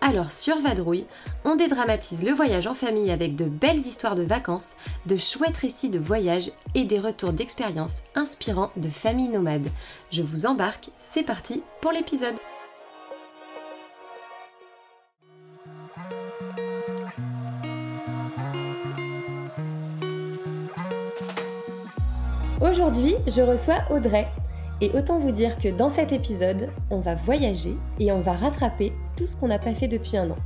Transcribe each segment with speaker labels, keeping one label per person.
Speaker 1: Alors sur Vadrouille, on dédramatise le voyage en famille avec de belles histoires de vacances, de chouettes récits de voyage et des retours d'expériences inspirants de familles nomades. Je vous embarque, c'est parti pour l'épisode. Aujourd'hui, je reçois Audrey. Et autant vous dire que dans cet épisode, on va voyager et on va rattraper tout ce qu'on n'a pas fait depuis un an.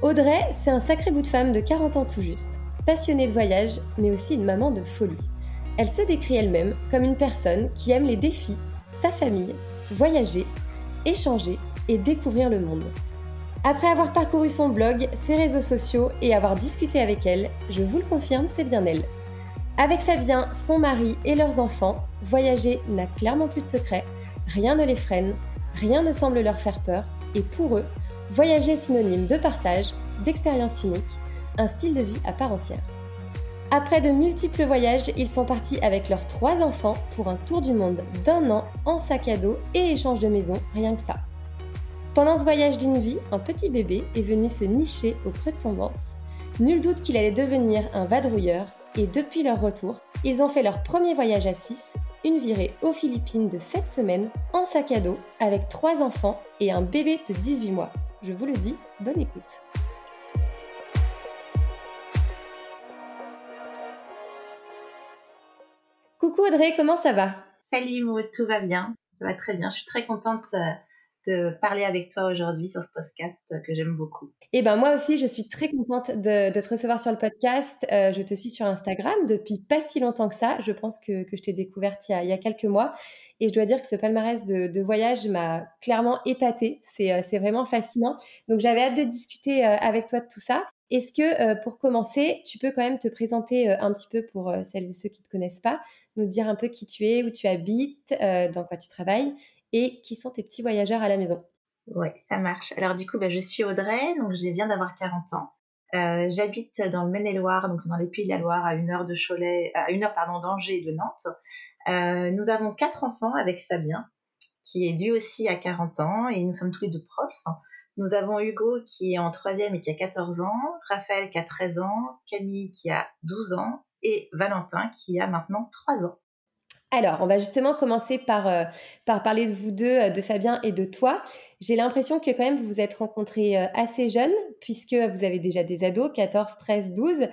Speaker 1: Audrey, c'est un sacré bout de femme de 40 ans tout juste, passionnée de voyage, mais aussi une maman de folie. Elle se décrit elle-même comme une personne qui aime les défis, sa famille, voyager, échanger et découvrir le monde. Après avoir parcouru son blog, ses réseaux sociaux et avoir discuté avec elle, je vous le confirme, c'est bien elle. Avec Fabien, son mari et leurs enfants, voyager n'a clairement plus de secret, rien ne les freine, rien ne semble leur faire peur, et pour eux, voyager est synonyme de partage, d'expérience unique, un style de vie à part entière. Après de multiples voyages, ils sont partis avec leurs trois enfants pour un tour du monde d'un an en sac à dos et échange de maison, rien que ça. Pendant ce voyage d'une vie, un petit bébé est venu se nicher au creux de son ventre. Nul doute qu'il allait devenir un vadrouilleur et depuis leur retour, ils ont fait leur premier voyage à 6, une virée aux Philippines de 7 semaines en sac à dos avec 3 enfants et un bébé de 18 mois. Je vous le dis, bonne écoute. Coucou Audrey, comment ça va?
Speaker 2: Salut tout va bien, ça va très bien. Je suis très contente euh, de parler avec toi aujourd'hui sur ce podcast que j'aime beaucoup.
Speaker 1: Et eh ben moi aussi, je suis très contente de, te recevoir sur le podcast. Euh, je te suis sur Instagram depuis pas si longtemps que ça. Je pense que, que je t'ai découverte il y, a, quelques mois. Et je dois dire que ce palmarès de, voyage m'a clairement épatée. Euh, c'est vraiment fascinant. Donc j'avais hâte de discuter euh, avec toi de tout ça. Est-ce que pour commencer, tu peux quand même te présenter un petit peu pour celles et ceux qui ne te connaissent pas, nous dire un peu qui tu es, où tu habites, dans quoi tu travailles et qui sont tes petits voyageurs à la maison.
Speaker 2: Oui, ça marche. Alors du coup, bah, je suis Audrey, donc je viens d'avoir 40 ans. Euh, j'habite dans le Maine-et-Loire, donc dans les Pays de la Loire, à une heure de Cholet, à une heure pardon d'Angers et de Nantes. Euh, nous avons quatre enfants avec Fabien, qui est lui aussi à 40 ans, et nous sommes tous les deux profs. Nous avons Hugo qui est en troisième et qui a 14 ans, Raphaël qui a 13 ans, Camille qui a 12 ans et Valentin qui a maintenant 3 ans.
Speaker 1: Alors, on va justement commencer par, euh, par parler de vous deux, euh, de Fabien et de toi. J'ai l'impression que quand même vous vous êtes rencontrés euh, assez jeunes, puisque vous avez déjà des ados, 14, 13, 12.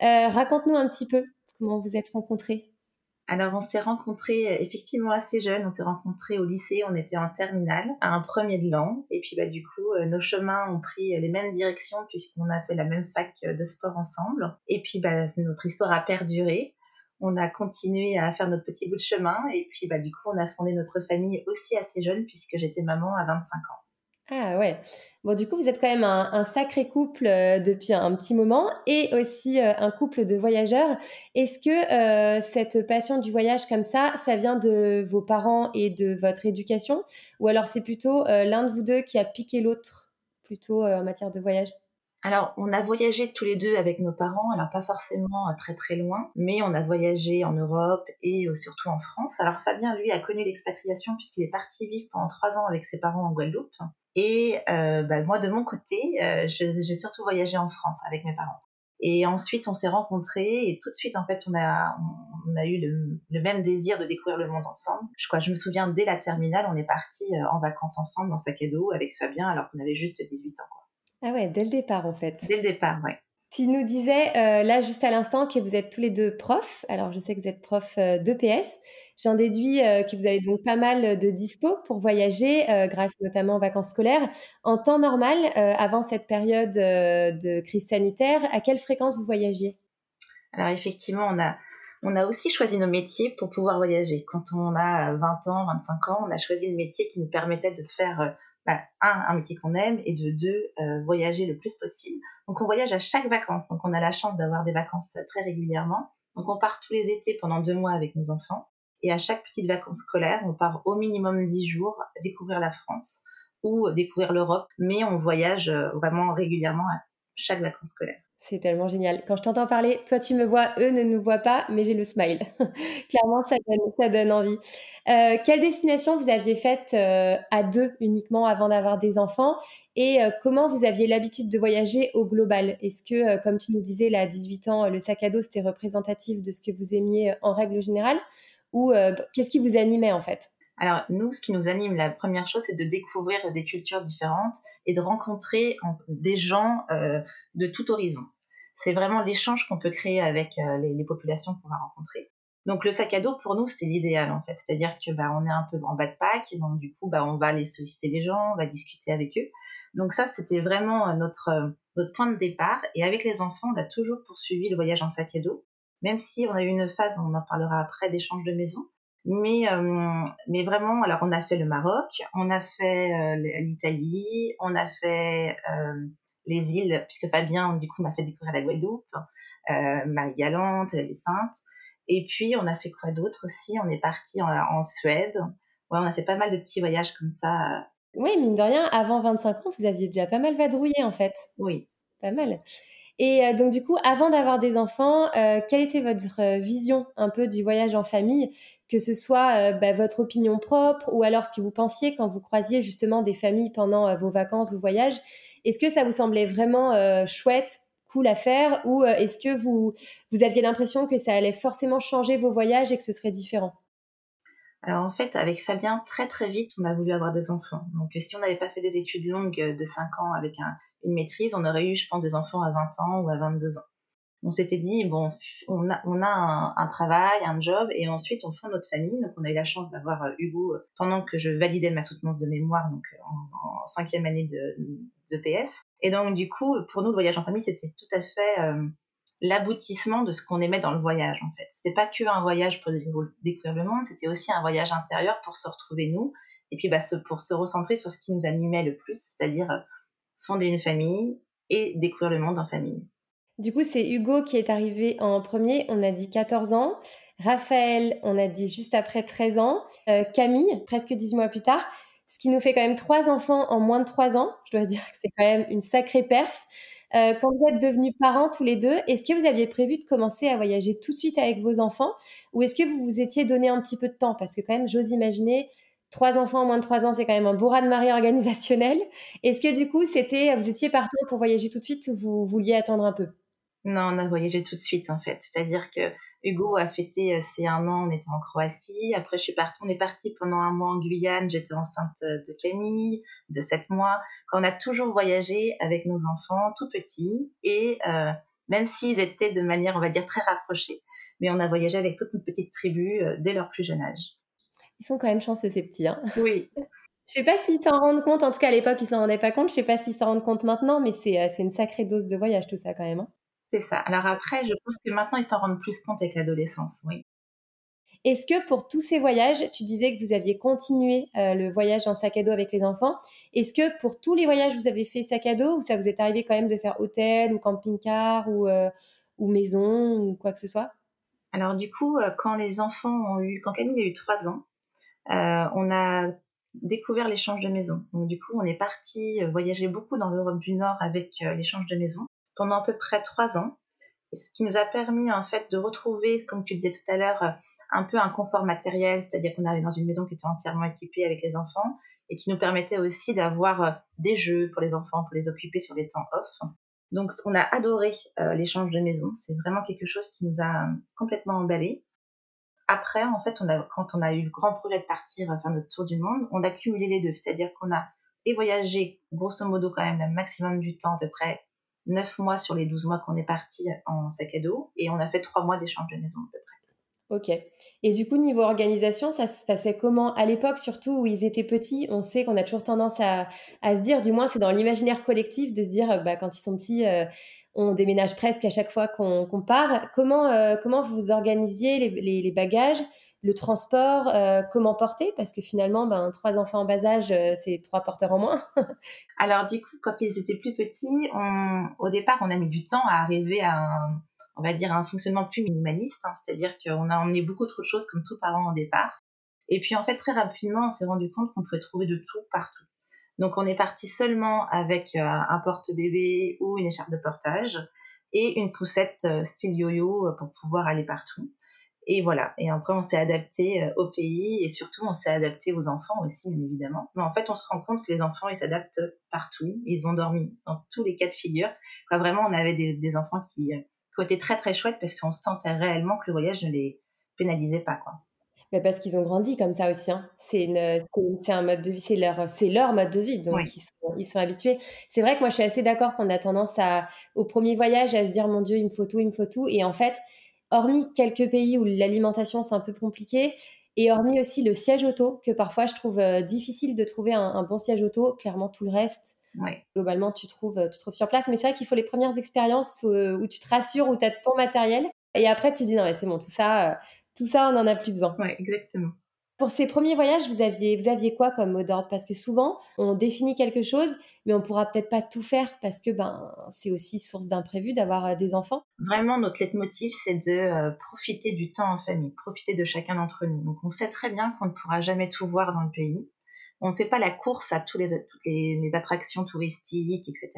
Speaker 1: Raconte-nous un petit peu comment vous êtes rencontrés.
Speaker 2: Alors, on s'est rencontrés effectivement assez jeunes. On s'est rencontrés au lycée, on était en terminale, à un premier de l'an. Et puis, bah, du coup, nos chemins ont pris les mêmes directions puisqu'on a fait la même fac de sport ensemble. Et puis, bah, notre histoire a perduré on a continué à faire notre petit bout de chemin et puis bah, du coup on a fondé notre famille aussi assez jeune puisque j'étais maman à 25 ans.
Speaker 1: Ah ouais. Bon, du coup, vous êtes quand même un, sacré couple euh, depuis un, petit moment et aussi euh, un couple de voyageurs. Est-ce que euh, cette passion du voyage comme ça, ça vient de vos parents et de votre éducation? Ou alors c'est plutôt l'un de vous deux qui a piqué l'autre, plutôt en matière de voyage?
Speaker 2: Alors, on a voyagé tous les deux avec nos parents, alors pas forcément euh, très très loin, mais on a voyagé en Europe et euh, surtout en France. Alors Fabien, lui, a connu l'expatriation puisqu'il est parti vivre pendant trois ans avec ses parents en Guadeloupe. Et euh, bah, moi, de mon côté, j'ai surtout voyagé en France avec mes parents. Et ensuite, on s'est rencontrés et tout de suite, en fait, on a, on a eu le, même désir de découvrir le monde ensemble. Je crois, je me souviens, dès la terminale, on est parti en vacances ensemble en sac à dos avec Fabien alors qu'on avait juste 18 ans. Quoi.
Speaker 1: Ah ouais, dès le départ en fait.
Speaker 2: Dès le départ, ouais.
Speaker 1: Tu nous disais euh, là juste à l'instant que vous êtes tous les deux profs. Alors je sais que vous êtes prof euh, d'EPS. J'en déduis euh, que vous avez donc pas mal de dispo pour voyager, grâce notamment aux vacances scolaires. En temps normal, avant cette période de crise sanitaire, à quelle fréquence vous voyagiez?
Speaker 2: Alors effectivement, on a, on a aussi choisi nos métiers pour pouvoir voyager. Quand on a 20 ans, 25 ans, on a choisi le métier qui nous permettait de faire bah, un, un métier qu'on aime, et de deux, voyager le plus possible. Donc on voyage à chaque vacances, donc on a la chance d'avoir des vacances très régulièrement. Donc on part tous les étés pendant deux mois avec nos enfants. Et à chaque petite vacances scolaire, on part au minimum dix jours découvrir la France ou découvrir l'Europe. Mais on voyage euh, vraiment régulièrement à chaque vacances scolaire.
Speaker 1: C'est tellement génial. Quand je t'entends parler, toi tu me vois, eux ne nous voient pas, mais j'ai le smile. Clairement, ça donne, envie. Euh, quelle destination vous aviez faite euh, à deux uniquement avant d'avoir des enfants? Et comment vous aviez l'habitude de voyager au global? Est-ce que, comme tu nous disais, là, à 18 ans, le sac à dos, c'était représentatif de ce que vous aimiez en règle générale? Ou qu'est-ce qui vous animait en fait?
Speaker 2: Alors, nous, ce qui nous anime, la première chose, c'est de découvrir des cultures différentes et de rencontrer des gens euh, de tout horizon. C'est vraiment l'échange qu'on peut créer avec euh, les, populations qu'on va rencontrer. Donc, le sac à dos, pour nous, c'est l'idéal, en fait. C'est-à-dire que bah, on est un peu en bas de pack, et donc, du coup, bah, on va aller solliciter des gens, on va discuter avec eux. Donc, ça, c'était vraiment euh, notre, notre point de départ. Et avec les enfants, on a toujours poursuivi le voyage en sac à dos même si on a eu une phase, on en parlera après, d'échange de maison, mais, euh, mais vraiment, alors on a fait le Maroc, on a fait euh, l'Italie, on a fait euh, les îles, puisque Fabien, du coup, m'a fait découvrir la Guadeloupe, Marie-Galante, les Saintes. Et puis, on a fait quoi d'autre aussi? On est parti en, Suède. Ouais, on a fait pas mal de petits voyages comme ça.
Speaker 1: Oui, mine de rien, avant 25 ans, vous aviez déjà pas mal vadrouillé, en fait.
Speaker 2: Oui.
Speaker 1: Pas mal. Et euh, donc, du coup, avant d'avoir des enfants, euh, quelle était votre euh, vision un peu du voyage en famille, que ce soit bah, votre opinion propre ou alors ce que vous pensiez quand vous croisiez justement des familles pendant vos vacances, vos voyages. Est-ce que ça vous semblait vraiment chouette, cool à faire ou est-ce que vous, vous aviez l'impression que ça allait forcément changer vos voyages et que ce serait différent?
Speaker 2: Alors en fait, avec Fabien, très très vite, on a voulu avoir des enfants. Donc si on n'avait pas fait des études longues de 5 ans avec un, une maîtrise, on aurait eu, je pense, des enfants à 20 ans ou à 22 ans. On s'était dit, bon, on a, un, travail, un job, et ensuite on fonde notre famille. Donc on a eu la chance d'avoir euh, Hugo euh, pendant que je validais ma soutenance de mémoire, donc euh, en, cinquième année de, de, PS. Et donc du coup, pour nous, le voyage en famille, c'était tout à fait l'aboutissement de ce qu'on aimait dans le voyage, en fait. C'était pas que un voyage pour découvrir le monde, c'était aussi un voyage intérieur pour se retrouver nous, et puis bah, pour se recentrer sur ce qui nous animait le plus, c'est-à-dire fonder une famille et découvrir le monde en famille.
Speaker 1: Du coup, c'est Hugo qui est arrivé en premier, on a dit 14 ans. Raphaël, on a dit juste après 13 ans. Euh, Camille, presque 10 mois plus tard. Ce qui nous fait quand même trois enfants en moins de 3 ans. Je dois dire que c'est quand même une sacrée perf. Euh, quand vous êtes devenus parents tous les deux, est-ce que vous aviez prévu de commencer à voyager tout de suite avec vos enfants? Ou est-ce que vous vous étiez donné un petit peu de temps? Parce que quand même, j'ose imaginer, trois enfants en moins de trois ans, c'est quand même un bourra de mari organisationnel. Est-ce que du coup, c'était, vous étiez partant pour voyager tout de suite ou vous vouliez attendre un peu?
Speaker 2: Non, on a voyagé tout de suite en fait. C'est-à-dire que Hugo a fêté euh, ses un an, on était en Croatie. Après, je suis partie, on est parti pendant un mois en Guyane. J'étais enceinte euh, de Camille, de sept mois. On a toujours voyagé avec nos enfants tout petits et euh, même s'ils étaient de manière, on va dire, très rapprochés. Mais on a voyagé avec toute une petite tribu dès leur plus jeune âge.
Speaker 1: Ils sont quand même chanceux, ces petits. Hein.
Speaker 2: oui.
Speaker 1: Je sais pas s'ils s'en rendent compte. En tout cas, à l'époque, ils s'en rendaient pas compte. Je sais pas s'ils s'en rendent compte maintenant, mais c'est euh, une sacrée dose de voyage, tout ça, quand même. Hein.
Speaker 2: C'est ça. Alors après, je pense que maintenant, ils s'en rendent plus compte avec l'adolescence, oui.
Speaker 1: Est-ce que pour tous ces voyages, tu disais que vous aviez continué euh, le voyage en sac à dos avec les enfants, est-ce que pour tous les voyages, vous avez fait sac à dos ou ça vous est arrivé quand même de faire hôtel ou camping-car ou, euh, ou maison ou quoi que ce soit?
Speaker 2: Alors du coup, quand les enfants ont eu, quand Camille a eu trois ans, on a découvert l'échange de maison. Donc du coup, on est parti euh, voyager beaucoup dans l'Europe du Nord avec euh, l'échange de maison pendant à peu près trois ans, ce qui nous a permis en fait de retrouver, comme tu disais tout à l'heure, un peu un confort matériel, c'est-à-dire qu'on allait dans une maison qui était entièrement équipée avec les enfants et qui nous permettait aussi d'avoir des jeux pour les enfants, pour les occuper sur les temps off. Donc on a adoré l'échange de maison, c'est vraiment quelque chose qui nous a complètement emballé. Après, en fait, quand on a eu le grand projet de partir faire notre tour du monde, on a cumulé les deux. C'est-à-dire qu'on a et voyagé, grosso modo, quand même, le maximum du temps, à peu près 9 mois sur les 12 mois qu'on est parti en sac à dos. Et on a fait 3 mois d'échange de maison, à peu près.
Speaker 1: Ok. Et du coup, niveau organisation, ça se passait comment? À l'époque, surtout où ils étaient petits, on sait qu'on a toujours tendance à, se dire, du moins c'est dans l'imaginaire collectif, de se dire, bah, quand ils sont petits, euh, on déménage presque à chaque fois qu'on part. Comment, euh, comment vous organisiez les, bagages le transport, euh, comment porter? Parce que finalement, ben, trois enfants en bas âge, euh, c'est trois porteurs en moins.
Speaker 2: Alors du coup, quand ils étaient plus petits, au départ, on a mis du temps à arriver à un, on va dire, un fonctionnement plus minimaliste. Hein. C'est-à-dire qu'on a emmené beaucoup trop de choses comme tout parents au départ. Et puis en fait, très rapidement, on s'est rendu compte qu'on pouvait trouver de tout partout. Donc on est parti seulement avec euh, un porte-bébé ou une écharpe de portage et une poussette style yo-yo pour pouvoir aller partout. Et voilà. Et après, on s'est adapté euh, au pays et surtout, on s'est adapté aux enfants aussi, bien évidemment. Mais en fait, on se rend compte que les enfants, ils s'adaptent partout. Ils ont dormi dans tous les cas de figure. Quoi, vraiment, on avait des, enfants qui, euh, qui été très, très chouettes parce qu'on sentait réellement que le voyage ne les pénalisait pas, quoi.
Speaker 1: Mais parce qu'ils ont grandi comme ça aussi. Hein. C'est un mode de vie, c'est leur, leur mode de vie, donc ils, sont, ils, sont, habitués. C'est vrai que moi, je suis assez d'accord qu'on a tendance à, au premier voyage à se dire, mon Dieu, il me faut tout, il me faut tout. Et en fait, hormis quelques pays où l'alimentation c'est un peu compliqué, et hormis aussi le siège auto, que parfois je trouve euh, difficile de trouver un, bon siège auto, clairement tout le reste, globalement tu trouves, tu trouves sur place. Mais c'est vrai qu'il faut les premières expériences euh, où, tu te rassures, où tu as ton matériel, et après tu dis non mais c'est bon, tout ça, euh, tout ça on n'en a plus besoin.
Speaker 2: Oui, exactement.
Speaker 1: Pour ces premiers voyages, vous aviez, vous aviez quoi comme mot d'ordre? Parce que souvent, on définit quelque chose, mais on pourra peut-être pas tout faire parce que ben, c'est aussi source d'imprévu d'avoir euh, des enfants.
Speaker 2: Vraiment, notre leitmotiv, c'est de euh, profiter du temps en famille, profiter de chacun d'entre nous. Donc, on sait très bien qu'on ne pourra jamais tout voir dans le pays. On ne fait pas la course à tous les, toutes les, attractions touristiques, etc.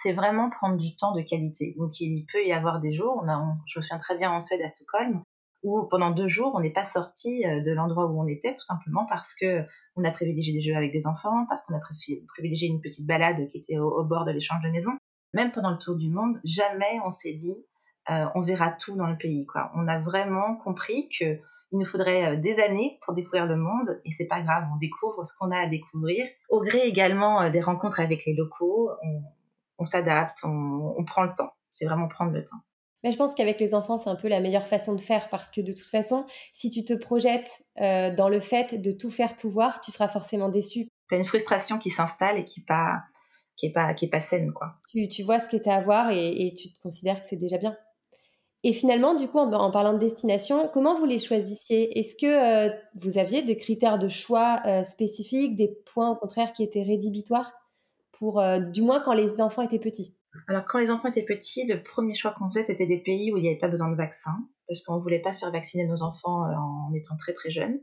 Speaker 2: C'est vraiment prendre du temps de qualité. Donc, il peut y avoir des jours, on a, je me souviens très bien en Suède, à Stockholm, où pendant deux jours, on n'est pas sorti euh, de l'endroit où on était, tout simplement parce que on a privilégié des jeux avec des enfants, parce qu'on a privilégié une petite balade qui était au, bord de l'échange de maison. Même pendant le tour du monde, jamais on s'est dit euh, on verra tout dans le pays. On a vraiment compris que il nous faudrait euh, des années pour découvrir le monde et c'est pas grave, on découvre ce qu'on a à découvrir. Au gré également des rencontres avec les locaux, on, s'adapte, on prend le temps. C'est vraiment prendre le temps.
Speaker 1: Mais je pense qu'avec les enfants, c'est un peu la meilleure façon de faire parce que de toute façon, si tu te projettes euh, dans le fait de tout faire, tout voir, tu seras forcément déçu.
Speaker 2: Tu as une frustration qui s'installe et qui n'est pas, qui est pas, qui est pas saine. Quoi.
Speaker 1: Tu, tu vois ce que tu as à voir et, tu te considères que c'est déjà bien. Et finalement, du coup, en, parlant de destination, comment vous les choisissiez? Est-ce que euh, vous aviez des critères de choix euh, spécifiques, des points au contraire qui étaient rédhibitoires pour, du moins quand les enfants étaient petits?
Speaker 2: Alors, quand les enfants étaient petits, le premier choix qu'on faisait, c'était des pays où il n'y avait pas besoin de vaccin, parce qu'on ne voulait pas faire vacciner nos enfants euh, en étant très très jeunes.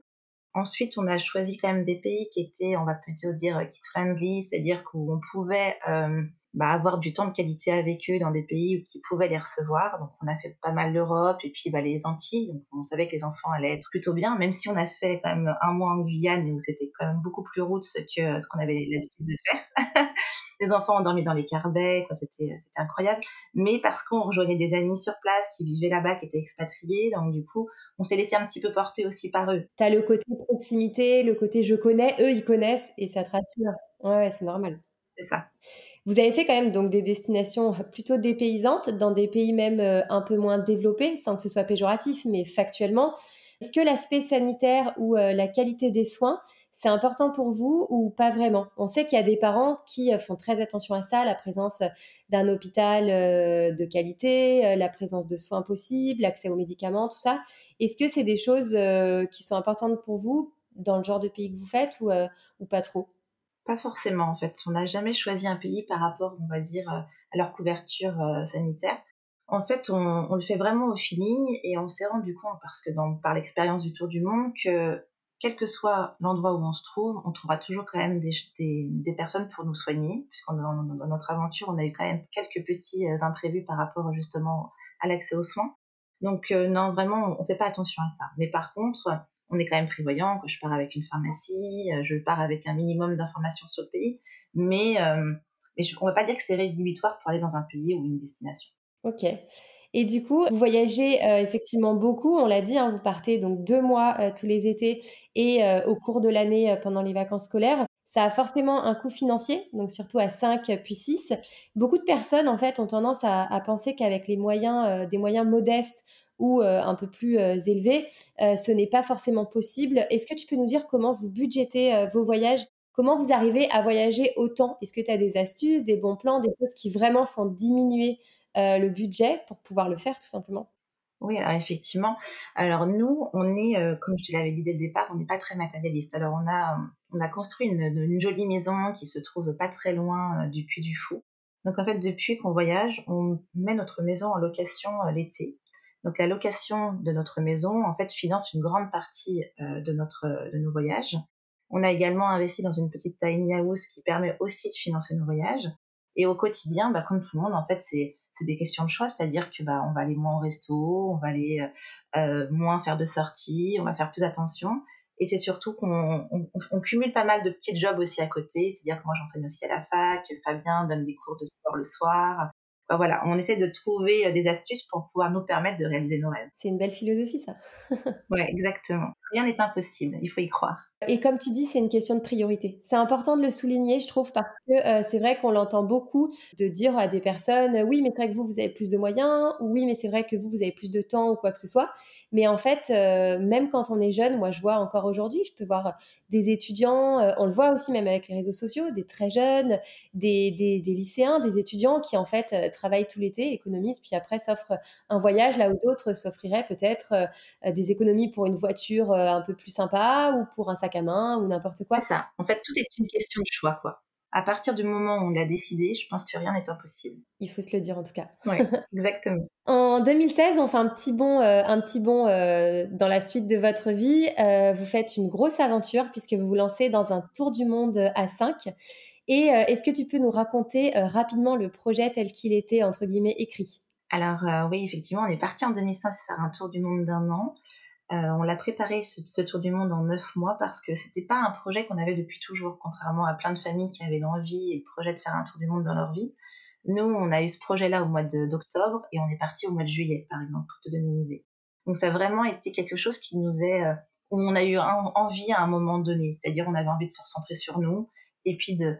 Speaker 2: Ensuite, on a choisi quand même des pays qui étaient, on va plutôt dire, kid-friendly, c'est-à-dire qu'on pouvait euh, bah, avoir du temps de qualité avec eux dans des pays qui pouvaient les recevoir. Donc, on a fait pas mal l'Europe et puis bah, les Antilles. Donc, on savait que les enfants allaient être plutôt bien, même si on a fait quand même un mois en Guyane où c'était quand même beaucoup plus route que ce qu'on avait l'habitude de faire. les enfants ont dormi dans les carbets, c'était incroyable. Mais parce qu'on rejoignait des amis sur place qui vivaient là-bas, qui étaient expatriés, donc du coup, on s'est laissé un petit peu porter aussi par eux.
Speaker 1: Tu as le côté proximité, le côté je connais, eux ils connaissent et ça te rassure. Ouais, c'est normal.
Speaker 2: C'est ça.
Speaker 1: Vous avez fait quand même donc des destinations plutôt dépaysantes dans des pays même euh, un peu moins développés, sans que ce soit péjoratif, mais factuellement. Est-ce que l'aspect sanitaire ou euh, la qualité des soins, c'est important pour vous ou pas vraiment? On sait qu'il y a des parents qui euh, font très attention à ça, la présence d'un hôpital de qualité, la présence de soins possibles, l'accès aux médicaments, tout ça. Est-ce que c'est des choses qui sont importantes pour vous dans le genre de pays que vous faites ou, ou pas trop?
Speaker 2: Pas forcément en fait. On n'a jamais choisi un pays par rapport, on va dire, à leur couverture sanitaire. En fait, on, le fait vraiment au feeling et on s'est rendu compte, parce que dans, par l'expérience du Tour du Monde, que quel que soit l'endroit où on se trouve, on trouvera toujours quand même des, personnes pour nous soigner, puisqu'on dans, notre aventure, on a eu quand même quelques petits euh, imprévus par rapport justement à l'accès aux soins. Donc euh, non, vraiment, on fait pas attention à ça. Mais par contre, on est quand même prévoyant. Quand je pars avec une pharmacie, euh, je pars avec un minimum d'informations sur le pays, mais, je, on va pas dire que c'est rédhibitoire pour aller dans un pays ou une destination.
Speaker 1: Ok. Et du coup, vous voyagez euh, effectivement beaucoup, on l'a dit, hein, vous partez donc deux mois euh, tous les étés et euh, au cours de l'année pendant les vacances scolaires. Ça a forcément un coût financier, donc surtout à 5 puis 6. Beaucoup de personnes, en fait, ont tendance à, penser qu'avec les moyens, des moyens modestes ou un peu plus élevés, ce n'est pas forcément possible. Est-ce que tu peux nous dire comment vous budgétez vos voyages? Comment vous arrivez à voyager autant? Est-ce que tu as des astuces, des bons plans, des choses qui vraiment font diminuer euh, le budget pour pouvoir le faire tout simplement?
Speaker 2: Oui, alors effectivement. Alors nous, on est, euh, comme je te l'avais dit dès le départ, on n'est pas très matérialiste. Alors on a, on a construit une, jolie maison qui se trouve pas très loin euh, du Puy du Fou. Donc en fait, depuis qu'on voyage, on met notre maison en location euh, l'été. Donc la location de notre maison, en fait, finance une grande partie de notre de nos voyages. On a également investi dans une petite tiny house qui permet aussi de financer nos voyages. Et au quotidien, bah, comme tout le monde, en fait, c'est c'est des questions de choix, c'est-à-dire que bah, on va aller moins au resto, on va aller euh, euh, moins faire de sorties, on va faire plus attention. Et c'est surtout qu'on on, on cumule pas mal de petits jobs aussi à côté, c'est-à-dire que moi j'enseigne aussi à la fac, Fabien donne des cours de sport le soir. Voilà, on essaie de trouver euh, des astuces pour pouvoir nous permettre de réaliser nos rêves.
Speaker 1: C'est une belle philosophie ça.
Speaker 2: ouais, exactement. Rien n'est impossible, il faut y croire.
Speaker 1: Et comme tu dis, c'est une question de priorité. C'est important de le souligner, je trouve, parce que euh, c'est vrai qu'on l'entend beaucoup de dire à des personnes, oui, mais c'est vrai que vous, vous avez plus de moyens, ou oui, mais c'est vrai que vous, vous avez plus de temps ou quoi que ce soit. Mais en fait, euh, même quand on est jeune, moi je vois encore aujourd'hui, je peux voir des étudiants, euh, on le voit aussi même avec les réseaux sociaux, des très jeunes, des, des, lycéens, des étudiants qui en fait travaillent tout l'été, économisent, puis après s'offrent un voyage là où d'autres s'offriraient peut-être des économies pour une voiture un peu plus sympa ou pour un sac à main ou n'importe quoi.
Speaker 2: C'est ça. En fait, tout est une question de choix, quoi à partir du moment où on l'a décidé, je pense que rien n'est impossible.
Speaker 1: Il faut se le dire en tout cas.
Speaker 2: Oui, exactement.
Speaker 1: en 2016, on fait un petit bond, euh, un petit bond euh, dans la suite de votre vie. Euh, vous faites une grosse aventure puisque vous vous lancez dans un tour du monde à 5. Et est-ce que tu peux nous raconter rapidement le projet tel qu'il était, entre guillemets, écrit?
Speaker 2: Alors oui, effectivement, on est parti en 2005 faire un tour du monde d'un an. Euh, on l'a préparé ce, tour du monde en neuf mois parce que c'était pas un projet qu'on avait depuis toujours, contrairement à plein de familles qui avaient l'envie et le projet de faire un tour du monde dans leur vie. Nous, on a eu ce projet-là au mois d'octobre et on est parti au mois de juillet, par exemple, pour te donner une idée. Donc ça a vraiment été quelque chose qui nous est, euh, où on a eu envie à un moment donné, c'est-à-dire on avait envie de se recentrer sur nous et puis de,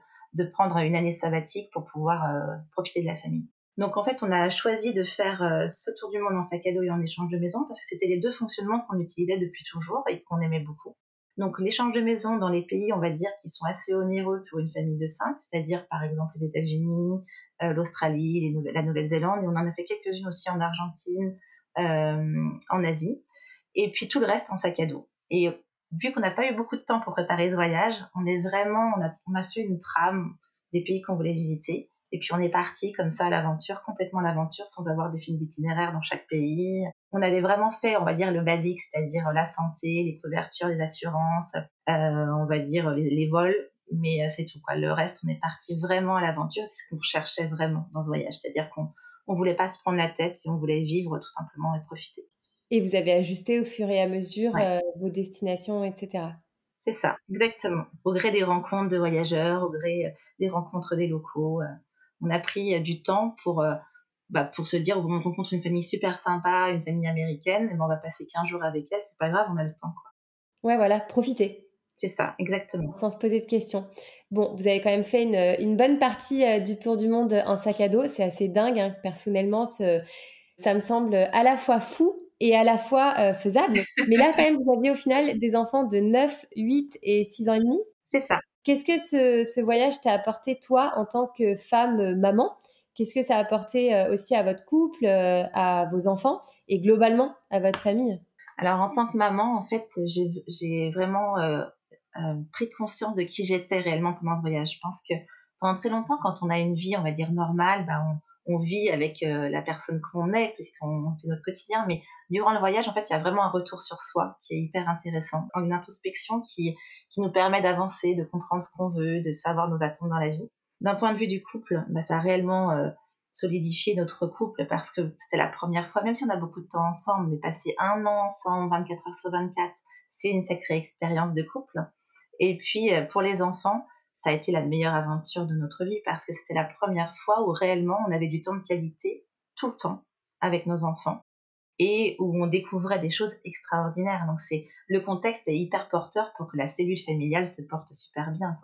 Speaker 2: prendre une année sabbatique pour pouvoir euh, profiter de la famille. Donc en fait, on a choisi de faire euh, ce tour du monde en sac à dos et en échange de maison parce que c'était les deux fonctionnements qu'on utilisait depuis toujours et qu'on aimait beaucoup. Donc l'échange de maison dans les pays, on va dire, qui sont assez onéreux pour une famille de cinq, c'est-à-dire par exemple les États-Unis, euh, l'Australie, la Nouvelle-Zélande, et on en a fait quelques-unes aussi en Argentine, euh, en Asie, et puis tout le reste en sac à dos. Et vu qu'on n'a pas eu beaucoup de temps pour préparer ce voyage, on est vraiment, on a, on a fait une trame des pays qu'on voulait visiter. Et puis on est parti comme ça à l'aventure, complètement à l'aventure, sans avoir défini d'itinéraire dans chaque pays. On avait vraiment fait, on va dire, le basique, c'est-à-dire la santé, les couvertures, les assurances, euh, on va dire les, vols, mais euh, c'est tout. Quoi. Le reste, on est parti vraiment à l'aventure. C'est ce qu'on cherchait vraiment dans ce voyage, c'est-à-dire qu'on on voulait pas se prendre la tête et on voulait vivre tout simplement et profiter.
Speaker 1: Et vous avez ajusté au fur et à mesure euh, vos destinations, etc.
Speaker 2: C'est ça, exactement. Au gré des rencontres de voyageurs, au gré des rencontres des locaux on a pris euh, du temps pour, euh, bah, pour se dire, on rencontre une famille super sympa, une famille américaine, et ben, on va passer 15 jours avec elle, c'est pas grave, on a le temps. Quoi.
Speaker 1: Ouais, voilà, profiter.
Speaker 2: C'est ça, exactement.
Speaker 1: Sans se poser de questions. Bon, vous avez quand même fait une, une bonne partie euh, du tour du monde en sac à dos. C'est assez dingue. Hein. Personnellement, ce, ça me semble à la fois fou et à la fois faisable. Mais là, quand même, vous aviez au final des enfants de 9, 8 et 6 ans et demi?
Speaker 2: C'est ça.
Speaker 1: Qu'est-ce que ce, voyage t'a apporté, toi, en tant que femme euh, maman? Qu'est-ce que ça a apporté euh, aussi à votre couple, euh, à vos enfants et globalement à votre famille?
Speaker 2: Alors, en tant que maman, en fait, j'ai vraiment pris conscience de qui j'étais réellement pendant ce voyage. Je pense que pendant très longtemps, quand on a une vie, on va dire normale, bah, on, on vit avec euh, la personne qu'on est, puisqu'on c'est notre quotidien. Mais durant le voyage, en fait, il y a vraiment un retour sur soi qui est hyper intéressant, une introspection qui qui nous permet d'avancer, de comprendre ce qu'on veut, de savoir nos attentes dans la vie. D'un point de vue du couple, bah, ça a réellement euh, solidifié notre couple parce que c'était la première fois, même si on a beaucoup de temps ensemble, mais passer un an ensemble, 24 heures sur 24, c'est une sacrée expérience de couple. Et puis, euh, pour les enfants, ça a été la meilleure aventure de notre vie parce que c'était la première fois où réellement on avait du temps de qualité tout le temps avec nos enfants et où on découvrait des choses extraordinaires. Donc c'est le contexte est hyper porteur pour que la cellule familiale se porte super bien.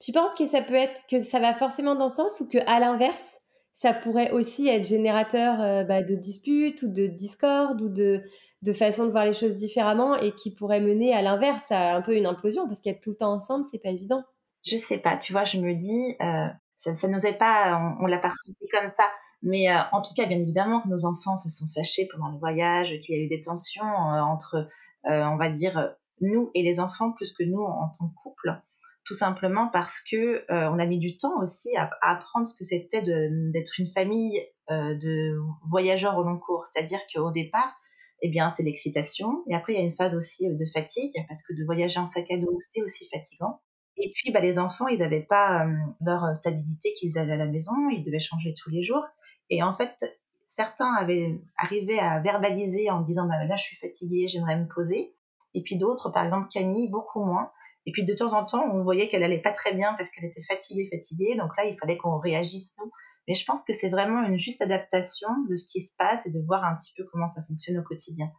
Speaker 1: Tu penses que ça peut être que ça va forcément dans ce sens ou que à l'inverse ça pourrait aussi être générateur euh, bah, de disputes ou de discorde ou de, de façon de voir les choses différemment et qui pourrait mener à l'inverse à un peu une implosion parce qu'être tout le temps ensemble c'est pas évident
Speaker 2: je sais pas, tu vois, je me dis, euh, ça, ça nous est pas, on, l'a pas comme ça, Mais en tout cas, bien évidemment que nos enfants se sont fâchés pendant le voyage, qu'il y a eu des tensions entre, on va dire, nous et les enfants plus que nous en, tant que couple tout simplement parce que on a mis du temps aussi à, apprendre ce que c'était d'être une famille de voyageurs au long cours. C'est-à-dire qu'au départ, eh bien, c'est l'excitation. Et après, il y a une phase aussi de fatigue, parce que de voyager en sac à dos, c'est aussi fatigant. Et puis, bah, les enfants, ils n'avaient pas leur stabilité qu'ils avaient à la maison, ils devaient changer tous les jours. Et en fait, certains avaient arrivé à verbaliser en disant bah, là, je suis fatiguée, j'aimerais me poser. Et puis d'autres, par exemple Camille, beaucoup moins. Et puis de temps en temps, on voyait qu'elle allait pas très bien parce qu'elle était fatiguée, fatiguée. Donc là, il fallait qu'on réagisse nous. Mais je pense que c'est vraiment une juste adaptation de ce qui se passe et de voir un petit peu comment ça fonctionne au quotidien.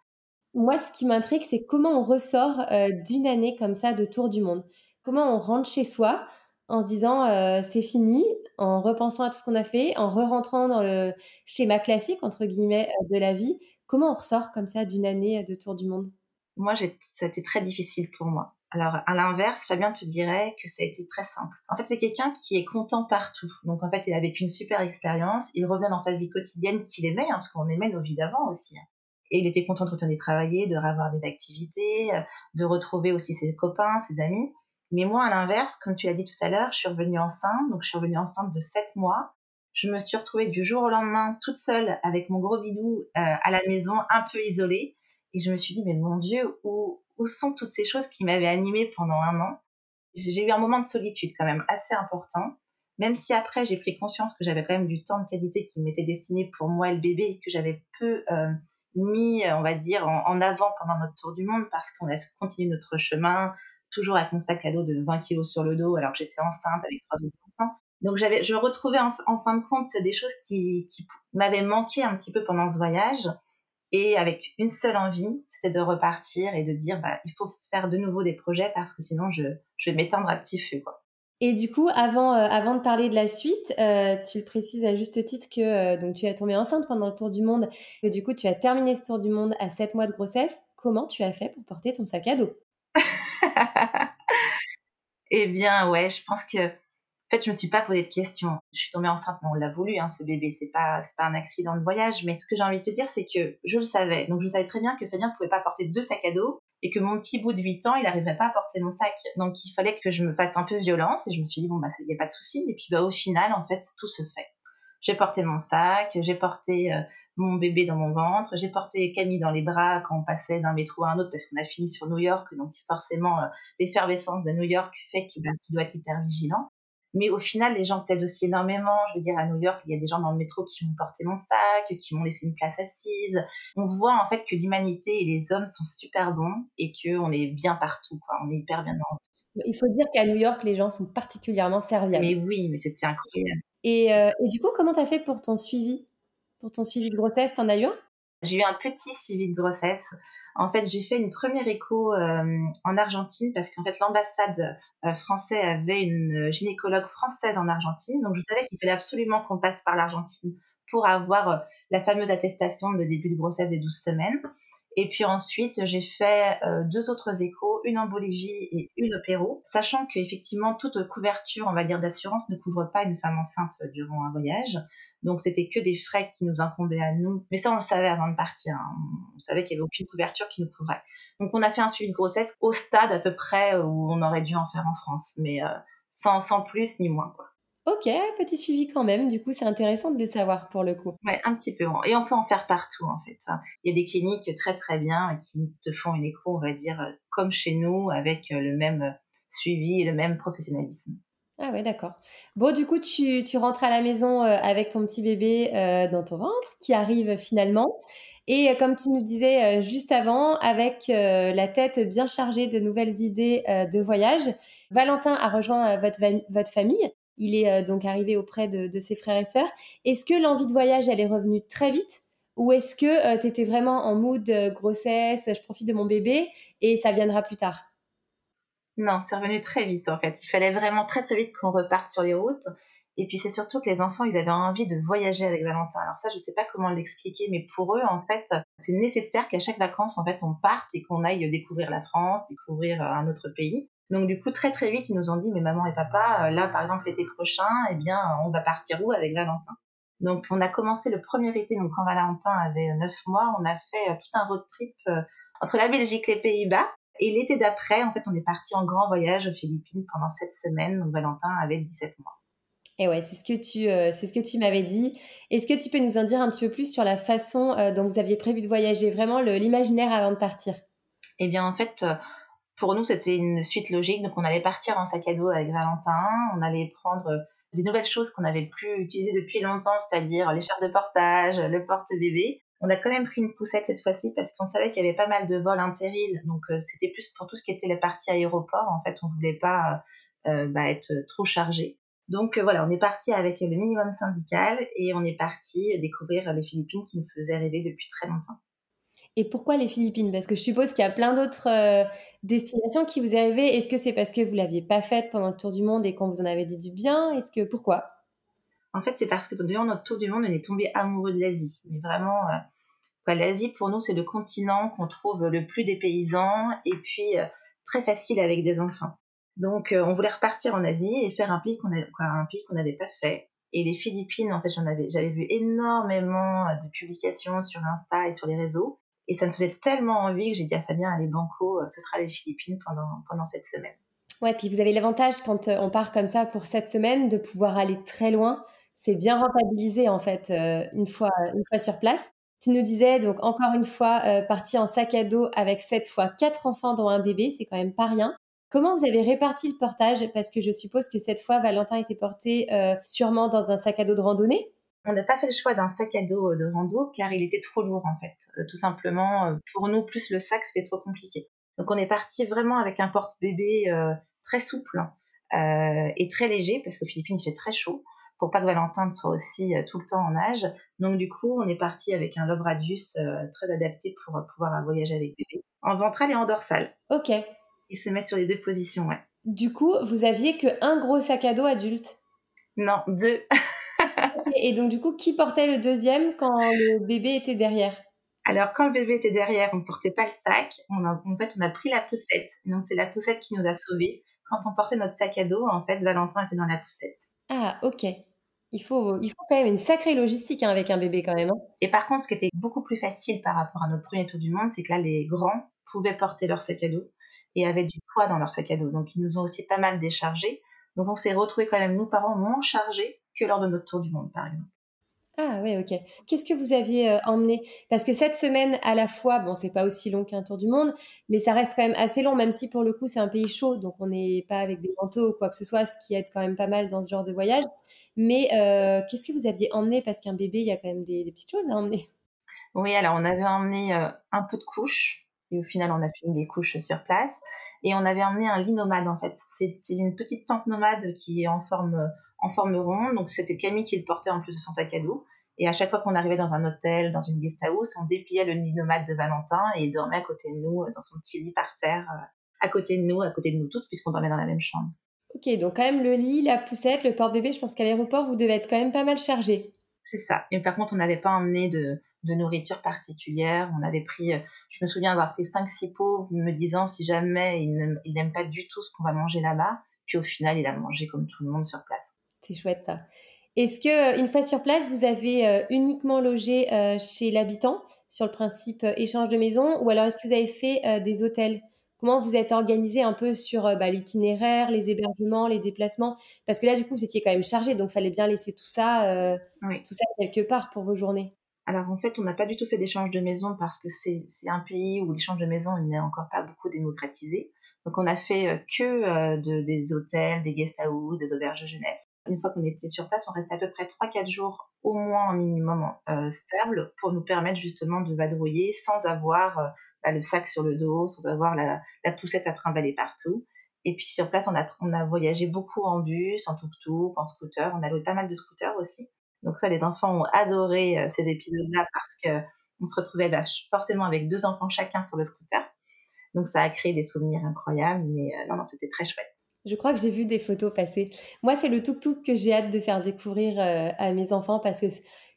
Speaker 1: Moi, ce qui m'intrigue, c'est comment on ressort d'une année comme ça de tour du monde. Comment on rentre chez soi en se disant euh, c'est fini, en repensant à tout ce qu'on a fait, en re-rentrant dans le schéma classique, entre guillemets, euh, de la vie. Comment on ressort comme ça d'une année de tour du monde?
Speaker 2: Moi, ça a été très difficile pour moi. Alors, à l'inverse, Fabien te dirait que ça a été très simple. En fait, c'est quelqu'un qui est content partout. Donc, en fait, il a vécu une super expérience. Il revient dans sa vie quotidienne qu'il aimait, hein, parce qu'on aimait nos vies d'avant aussi. Hein. Et il était content de retourner travailler, de revoir des activités, euh, de retrouver aussi ses copains, ses amis. Mais moi, à l'inverse, comme tu l'as dit tout à l'heure, je suis revenue enceinte. Donc, je suis revenue enceinte de 7 mois. Je me suis retrouvée du jour au lendemain toute seule avec mon gros bidou euh, à la maison, un peu isolée. Et je me suis dit, mais mon Dieu, où, où sont toutes ces choses qui m'avaient animée pendant un an? J'ai eu un moment de solitude quand même assez important, même si après j'ai pris conscience que j'avais quand même du temps de qualité qui m'était destiné pour moi et le bébé que j'avais peu euh, mis, on va dire, en, avant pendant notre tour du monde parce qu'on a continué notre chemin, toujours avec mon sac à dos de 20 kilos sur le dos alors que j'étais enceinte avec trois autres enfants. Donc j'avais, je retrouvais en, fin de compte des choses qui, qui m'avaient manqué un petit peu pendant ce voyage et avec une seule envie, c'était de repartir et de dire bah, il faut faire de nouveau des projets parce que sinon je, je vais m'éteindre à petit feu. Quoi.
Speaker 1: Et du coup, avant, euh, avant de parler de la suite, euh, tu le précises à juste titre que euh, donc tu as tombé enceinte pendant le tour du monde, que du coup tu as terminé ce tour du monde à 7 mois de grossesse. Comment tu as fait pour porter ton sac à dos?
Speaker 2: Eh bien, ouais, je pense que en fait, je me suis pas posé de questions. Je suis tombée enceinte, mais on l'a voulu, hein, ce bébé. C'est pas, pas un accident de voyage. Mais ce que j'ai envie de te dire, c'est que je le savais. Donc, je savais très bien que Fabien ne pouvait pas porter deux sacs à dos et que mon petit bout de 8 ans, il n'arriverait pas à porter mon sac. Donc, il fallait que je me fasse un peu violence et je me suis dit, bon, bah, il n'y a pas de souci. Et puis, bah, au final, en fait, tout se fait. J'ai porté mon sac, j'ai porté euh, mon bébé dans mon ventre, j'ai porté Camille dans les bras quand on passait d'un métro à un autre parce qu'on a fini sur New York. Donc, forcément, euh, l'effervescence de New York fait qu'il bah, doit être hyper vigilant. Mais au final, les gens t'aident aussi énormément. Je veux dire, à New York, il y a des gens dans le métro qui m'ont porté mon sac, qui m'ont laissé une place assise. On voit en fait que l'humanité et les hommes sont super bons et qu'on est bien partout. Quoi. On est hyper bien dans
Speaker 1: il faut dire qu'à New York, les gens sont particulièrement serviables.
Speaker 2: Mais oui, mais c'était incroyable.
Speaker 1: Et, euh, et, du coup, comment tu as fait pour ton suivi Pour ton suivi de grossesse, t'en as eu un?
Speaker 2: J'ai eu un petit suivi de grossesse. En fait, j'ai fait une première écho euh, en Argentine parce qu'en fait, l'ambassade euh, française avait une gynécologue française en Argentine. Donc, je savais qu'il fallait absolument qu'on passe par l'Argentine pour avoir la fameuse attestation de début de grossesse des 12 semaines. Et puis ensuite, j'ai fait deux autres échos, une en Bolivie et une au Pérou, sachant qu'effectivement, toute couverture, on va dire, d'assurance ne couvre pas une femme enceinte durant un voyage. Donc, c'était que des frais qui nous incombaient à nous. Mais ça, on le savait avant de partir. Hein. On savait qu'il n'y avait aucune couverture qui nous couvrait. Donc, on a fait un suivi de grossesse au stade à peu près où on aurait dû en faire en France, mais euh, sans, sans plus ni moins. Quoi.
Speaker 1: Ok, petit suivi quand même. Du coup, c'est intéressant de le savoir pour le coup.
Speaker 2: Ouais, un petit peu. Et on peut en faire partout en fait. Hein. Il y a des cliniques très très bien qui te font une écho, on va dire, euh, comme chez nous, avec euh, le même suivi et le même professionnalisme.
Speaker 1: Ah ouais, d'accord. Bon, du coup, tu, tu rentres à la maison euh, avec ton petit bébé dans ton ventre, qui arrive finalement. Et comme tu nous disais juste avant, avec la tête bien chargée de nouvelles idées de voyage, Valentin a rejoint votre, votre famille. Il est euh, donc arrivé auprès de, ses frères et sœurs. Est-ce que l'envie de voyage, elle est revenue très vite? Ou est-ce que euh, tu étais vraiment en mood grossesse, je profite de mon bébé et ça viendra plus tard?
Speaker 2: Non, c'est revenu très vite en fait. Il fallait vraiment très très vite qu'on reparte sur les routes. Et puis c'est surtout que les enfants, ils avaient envie de voyager avec Valentin. Alors ça, je ne sais pas comment l'expliquer, mais pour eux, en fait, c'est nécessaire qu'à chaque vacances, en fait, on parte et qu'on aille découvrir la France, découvrir euh, un autre pays. Donc du coup, très très vite, ils nous ont dit, mais maman et papa, euh, là, par exemple, l'été prochain, eh bien, on va partir où avec Valentin? Donc, on a commencé le premier été, donc quand Valentin avait 9 mois, on a fait tout un road trip entre la Belgique et les Pays-Bas. Et l'été d'après, en fait, on est parti en grand voyage aux Philippines pendant 7 semaines. Donc, Valentin avait 17 mois.
Speaker 1: Et ouais, c'est ce que tu, c'est ce que tu m'avais dit. Est-ce que tu peux nous en dire un petit peu plus sur la façon dont vous aviez prévu de voyager, vraiment l'imaginaire avant de partir?
Speaker 2: Eh bien, en fait, pour nous, c'était une suite logique. Donc, on allait partir en sac à dos avec Valentin. On allait prendre des nouvelles choses qu'on n'avait plus utilisées depuis longtemps, c'est-à-dire l'écharpe de portage, le porte-bébé. On a quand même pris une poussette cette fois-ci parce qu'on savait qu'il y avait pas mal de vols intériles. Donc, c'était plus pour tout ce qui était la partie aéroport. En fait, on voulait pas bah, être trop chargé. Donc voilà, on est parti avec le minimum syndical et on est parti découvrir les Philippines qui nous faisaient rêver depuis très longtemps.
Speaker 1: Et pourquoi les Philippines? Parce que je suppose qu'il y a plein d'autres euh, destinations qui vous rêvé. Est-ce que c'est parce que vous l'aviez pas faite pendant le tour du monde et qu'on vous en avait dit du bien? Est-ce que pourquoi?
Speaker 2: En fait, c'est parce que durant notre tour du monde, on est tombé amoureux de l'Asie. Mais vraiment, euh, l'Asie pour nous, c'est le continent qu'on trouve le plus dépaysant et puis euh, très facile avec des enfants. Donc, on voulait repartir en Asie et faire un pays qu'on n'avait pas fait. Et les Philippines, en fait, j'avais vu énormément de publications sur Insta et sur les réseaux. Et ça me faisait tellement envie que j'ai dit à Fabien, allez, banco, euh, ce sera les Philippines pendant, pendant cette semaine.
Speaker 1: Ouais, puis vous avez l'avantage quand euh, on part comme ça pour cette semaine de pouvoir aller très loin. C'est bien rentabilisé, en fait, une, fois, une fois sur place. Tu nous disais, donc, encore une fois, partir en sac à dos avec cette fois quatre enfants dont un bébé, c'est quand même pas rien. Comment vous avez réparti le portage? Parce que je suppose que cette fois, Valentin était porté euh, sûrement dans un sac à dos de randonnée.
Speaker 2: On n'a pas fait le choix d'un sac à dos euh, de rando car il était trop lourd en fait. Euh, tout simplement, pour nous, plus le sac, c'était trop compliqué. Donc on est parti vraiment avec un porte-bébé très souple et très léger parce qu'aux Philippines, il fait très chaud pour pas que Valentin soit aussi tout le temps en nage. Donc du coup, on est parti avec un lobe radius très adapté pour pouvoir voyager avec bébé en ventrale et en dorsale.
Speaker 1: Ok.
Speaker 2: Il se met sur les deux positions, ouais.
Speaker 1: Du coup, vous aviez que un gros sac à dos adulte?
Speaker 2: Non, deux.
Speaker 1: Et donc, du coup, qui portait le deuxième quand le bébé était derrière?
Speaker 2: Alors, quand le bébé était derrière, on ne portait pas le sac. On en fait, on a pris la poussette. Donc, c'est la poussette qui nous a sauvés. Quand on portait notre sac à dos, en fait, Valentin était dans la poussette.
Speaker 1: Ah, ok. Il faut, il faut quand même une sacrée logistique hein, avec un bébé quand même. Hein.
Speaker 2: Et par contre, ce qui était beaucoup plus facile par rapport à notre premier tour du monde, c'est que là, les grands pouvaient porter leur sac à dos et avaient du poids dans leur sac à dos. Donc, ils nous ont aussi pas mal déchargés. Donc, on s'est retrouvés quand même, nous, parents, moins chargés que lors de notre tour du monde, par exemple.
Speaker 1: Ah oui, ok. Qu'est-ce que vous aviez euh, emmené? Parce que cette semaine, à la fois, bon, c'est pas aussi long qu'un tour du monde, mais ça reste quand même assez long, même si pour le coup, c'est un pays chaud, donc on n'est pas avec des manteaux ou quoi que ce soit, ce qui aide quand même pas mal dans ce genre de voyage. Mais euh, qu'est-ce que vous aviez emmené? Parce qu'un bébé, il y a quand même des, petites choses à emmener.
Speaker 2: Oui, alors on avait emmené euh, un peu de couches, et au final, on a fini les couches sur place. Et on avait emmené un lit nomade, en fait. C'était une petite tente nomade qui est en forme, en forme ronde. Donc, c'était Camille qui le portait en plus de son sac à dos. Et à chaque fois qu'on arrivait dans un hôtel, dans une guest house, on dépliait le lit nomade de Valentin et il dormait à côté de nous, dans son petit lit par terre, euh, à côté de nous, à côté de nous tous, puisqu'on dormait dans la même chambre.
Speaker 1: Ok, donc quand même le lit, la poussette, le porte-bébé, je pense qu'à l'aéroport, vous devez être quand même pas mal chargé.
Speaker 2: C'est ça. Et par contre, on n'avait pas emmené de, de nourriture particulière. On avait pris, euh, je me souviens avoir pris 5-6 pots, me disant si jamais il n'aime pas du tout ce qu'on va manger là-bas. Puis au final, il a mangé comme tout le monde sur place.
Speaker 1: C'est chouette ça. Est-ce que euh, une fois sur place, vous avez euh, uniquement logé chez l'habitant sur le principe échange de maison, ou alors est-ce que vous avez fait des hôtels? Comment vous êtes organisé un peu sur bah, l'itinéraire, les hébergements, les déplacements? Parce que là, du coup, vous étiez quand même chargé, donc il fallait bien laisser tout ça, tout ça quelque part pour vos journées.
Speaker 2: Alors en fait, on n'a pas du tout fait d'échange de maison parce que c'est un pays où l'échange de maison n'est encore pas beaucoup démocratisé. Donc on a fait euh, que euh, de, des hôtels, des guest houses, des auberges de jeunesse. Une fois qu'on était sur place, on restait à peu près 3-4 jours au moins un minimum euh, stable pour nous permettre justement de vadrouiller sans avoir bah, le sac sur le dos, sans avoir la, poussette à trimballer partout. Et puis sur place, on a, on a voyagé beaucoup en bus, en tuk-tuk, en scooter. On a loué pas mal de scooters aussi. Donc ça, les enfants ont adoré euh, ces épisodes-là parce que on se retrouvait forcément avec deux enfants chacun sur le scooter. Donc ça a créé des souvenirs incroyables, mais euh, non, non, c'était très chouette.
Speaker 1: Je crois que j'ai vu des photos passer. Moi, c'est le tuk-tuk que j'ai hâte de faire découvrir euh, à mes enfants parce que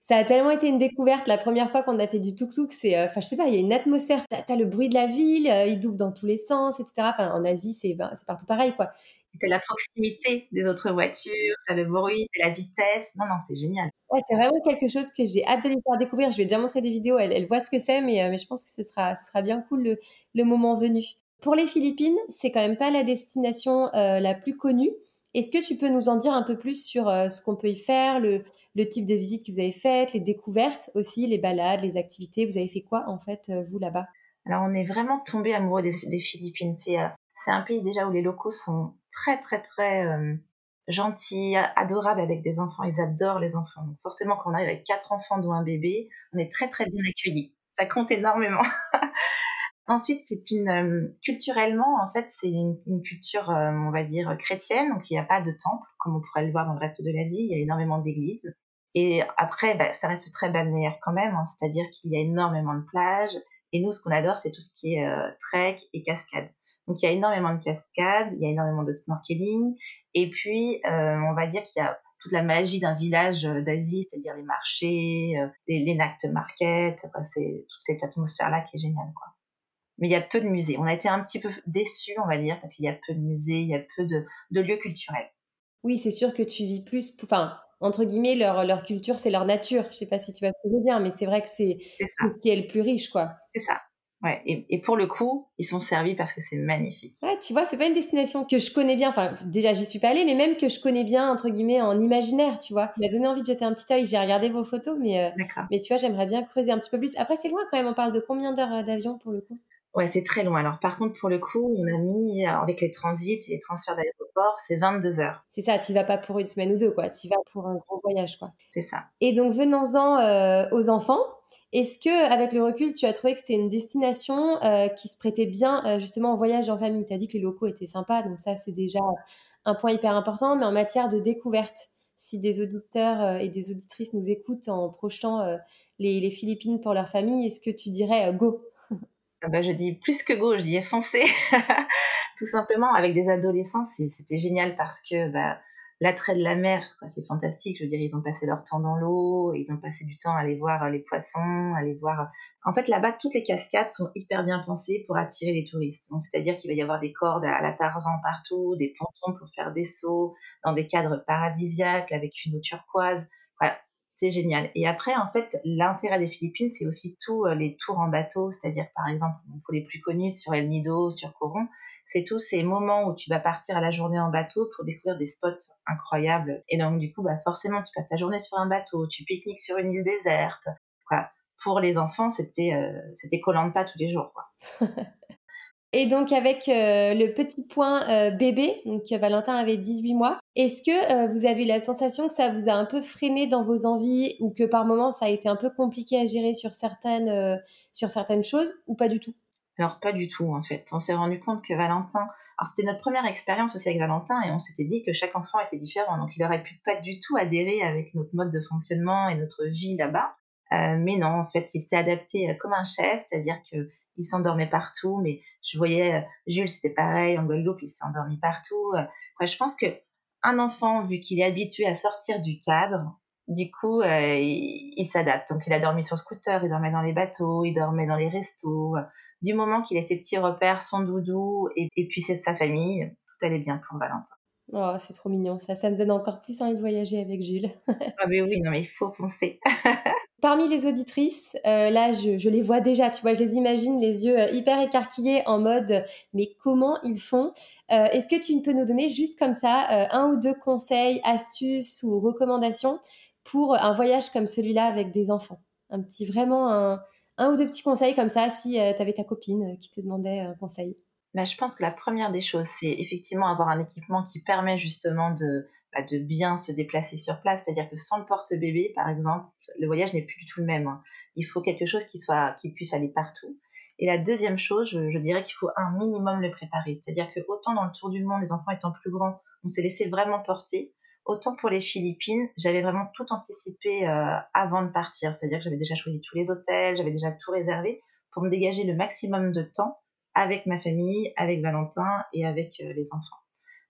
Speaker 1: ça a tellement été une découverte. La première fois qu'on a fait du tuk-tuk, c'est, enfin, je sais pas, il y a une atmosphère. T'as as le bruit de la ville, il double dans tous les sens, etc. Enfin, en Asie, c'est ben, c'est partout pareil, quoi.
Speaker 2: T'as la proximité des autres voitures, t'as le bruit, t'as la vitesse. Non, non, c'est génial.
Speaker 1: Ouais, c'est vraiment quelque chose que j'ai hâte de lui faire découvrir. Je lui ai déjà montré des vidéos, elle, elle voit ce que c'est, mais, euh, mais je pense que ce sera, ce sera bien cool le, le moment venu. Pour les Philippines, c'est quand même pas la destination euh, la plus connue. Est-ce que tu peux nous en dire un peu plus sur euh, ce qu'on peut y faire, le, type de visite que vous avez faites, les découvertes aussi, les balades, les activités? Vous avez fait quoi en fait, vous là-bas?
Speaker 2: Alors on est vraiment tombé amoureux des, Philippines. C'est un pays déjà où les locaux sont très très très euh, gentils, adorables avec des enfants. Ils adorent les enfants. Forcément, quand on arrive avec quatre enfants dont un bébé, on est très très bien accueillis. Ça compte énormément. Ensuite, c'est une euh, culturellement, en fait, c'est une, culture, euh, on va dire, chrétienne. Donc, il n'y a pas de temple, comme on pourrait le voir dans le reste de l'Asie. Il y a énormément d'églises. Et après, bah, ça reste très balnéaire quand même. Hein. C'est-à-dire qu'il y a énormément de plages. Et nous, ce qu'on adore, c'est tout ce qui est trek et cascade. Donc il y a énormément de cascades, il y a énormément de snorkeling, et puis euh, on va dire qu'il y a toute la magie d'un village euh, d'Asie, c'est-à-dire les marchés, euh, les, les night markets, c'est toute cette atmosphère-là qui est géniale, quoi. Mais il y a peu de musées. On a été un petit peu déçus, on va dire, parce qu'il y a peu de musées, il y a peu de, de lieux culturels.
Speaker 1: Oui, c'est sûr que tu vis plus, enfin, entre guillemets, leur, leur culture, c'est leur nature. Je sais pas si tu vas te dire, mais c'est vrai que c'est ce qui est le plus riche, quoi.
Speaker 2: C'est ça. Ouais, et, et, pour le coup, ils sont servis parce que c'est magnifique.
Speaker 1: Ouais, tu vois, c'est pas une destination que je connais bien. Enfin, déjà, j'y suis pas allée, mais même que je connais bien, entre guillemets, en imaginaire, tu vois. Il m'a donné envie de jeter un petit œil. J'ai regardé vos photos, mais, euh, mais tu vois, j'aimerais bien creuser un petit peu plus. Après, c'est loin quand même. On parle de combien d'heures euh, d'avion pour le coup?
Speaker 2: Ouais, c'est très loin. Alors, par contre, pour le coup, on a mis, euh, avec les transits et les transferts d'aéroport, c'est 22 heures.
Speaker 1: C'est ça, tu vas pas pour une semaine ou deux, quoi. Tu vas pour un gros voyage, quoi.
Speaker 2: C'est ça.
Speaker 1: Et donc, venons-en euh, aux enfants. Est-ce que, avec le recul, tu as trouvé que c'était une destination euh, qui se prêtait bien justement au voyage en famille? Tu as dit que les locaux étaient sympas, donc ça c'est déjà un point hyper important. Mais en matière de découverte, si des auditeurs et des auditrices nous écoutent en projetant les, les, Philippines pour leur famille, est-ce que tu dirais go?
Speaker 2: Bah, je dis plus que go, je dis foncez. Tout simplement, avec des adolescents, c'était génial parce que bah, l'attrait de la mer, c'est fantastique. Je veux dire, ils ont passé leur temps dans l'eau, ils ont passé du temps à aller voir euh, les poissons, à aller voir. Euh, en fait, là-bas, toutes les cascades sont hyper bien pensées pour attirer les touristes. c'est-à-dire qu'il va y avoir des cordes à la Tarzan partout, des pontons pour faire des sauts, dans des cadres paradisiaques avec une eau turquoise. C'est génial. Et après, en fait, l'intérêt des Philippines, c'est aussi tous euh, les tours en bateau, c'est-à-dire, par exemple, pour les plus connus, sur El Nido, sur Coron, c'est tous ces moments où tu vas partir à la journée en bateau pour découvrir des spots incroyables. Et donc, du coup, bah, forcément, tu passes ta journée sur un bateau, tu pique-niques sur une île déserte. Pour les enfants, c'était euh, Colanta tous les jours.
Speaker 1: Et donc avec euh, le petit point bébé, donc Valentin avait 18 mois, est-ce que vous avez la sensation que ça vous a un peu freiné dans vos envies ou que par moments ça a été un peu compliqué à gérer sur certaines, sur certaines choses ou pas du tout?
Speaker 2: Alors pas du tout en fait. On s'est rendu compte que Valentin, alors c'était notre première expérience aussi avec Valentin et on s'était dit que chaque enfant était différent, donc il aurait pu pas du tout adhérer avec notre mode de fonctionnement et notre vie là-bas. Euh, mais non, en fait, il s'est adapté euh, comme un chef, c'est-à-dire que il s'endormait partout. Mais je voyais euh, Jules, c'était pareil en Guadeloupe, il s'est endormi partout. je pense que un enfant, vu qu'il est habitué à sortir du cadre, du coup, il, il s'adapte. Donc, il a dormi sur le scooter, il dormait dans les bateaux, il dormait dans les restos du moment qu'il a ses petits repères, son doudou, et, puis c'est sa famille, tout allait bien pour Valentin.
Speaker 1: Oh, c'est trop mignon ça. Ça me donne encore plus envie de voyager avec Jules.
Speaker 2: ah mais oui, non mais il faut foncer.
Speaker 1: Parmi les auditrices, euh, là, je, les vois déjà, tu vois, je les imagine les yeux euh, hyper écarquillés en mode, mais comment ils font? Euh, Est-ce que tu peux nous donner juste comme ça un ou deux conseils, astuces ou recommandations pour un voyage comme celui-là avec des enfants? Un petit, vraiment un, un ou deux petits conseils comme ça si tu avais ta copine qui te demandait un conseil.
Speaker 2: Bah, Je pense que la première des choses, c'est effectivement avoir un équipement qui permet justement de, bah, de bien se déplacer sur place. C'est-à-dire que sans le porte-bébé, par exemple, le voyage n'est plus du tout le même. Hein. Il faut quelque chose qui, soit, qui puisse aller partout. Et la deuxième chose, je, dirais qu'il faut un minimum le préparer. C'est-à-dire que autant dans le tour du monde, les enfants étant plus grands, on s'est laissé vraiment porter. Autant pour les Philippines, j'avais vraiment tout anticipé euh, avant de partir. C'est-à-dire que j'avais déjà choisi tous les hôtels, j'avais déjà tout réservé pour me dégager le maximum de temps avec ma famille, avec Valentin et avec euh, les enfants.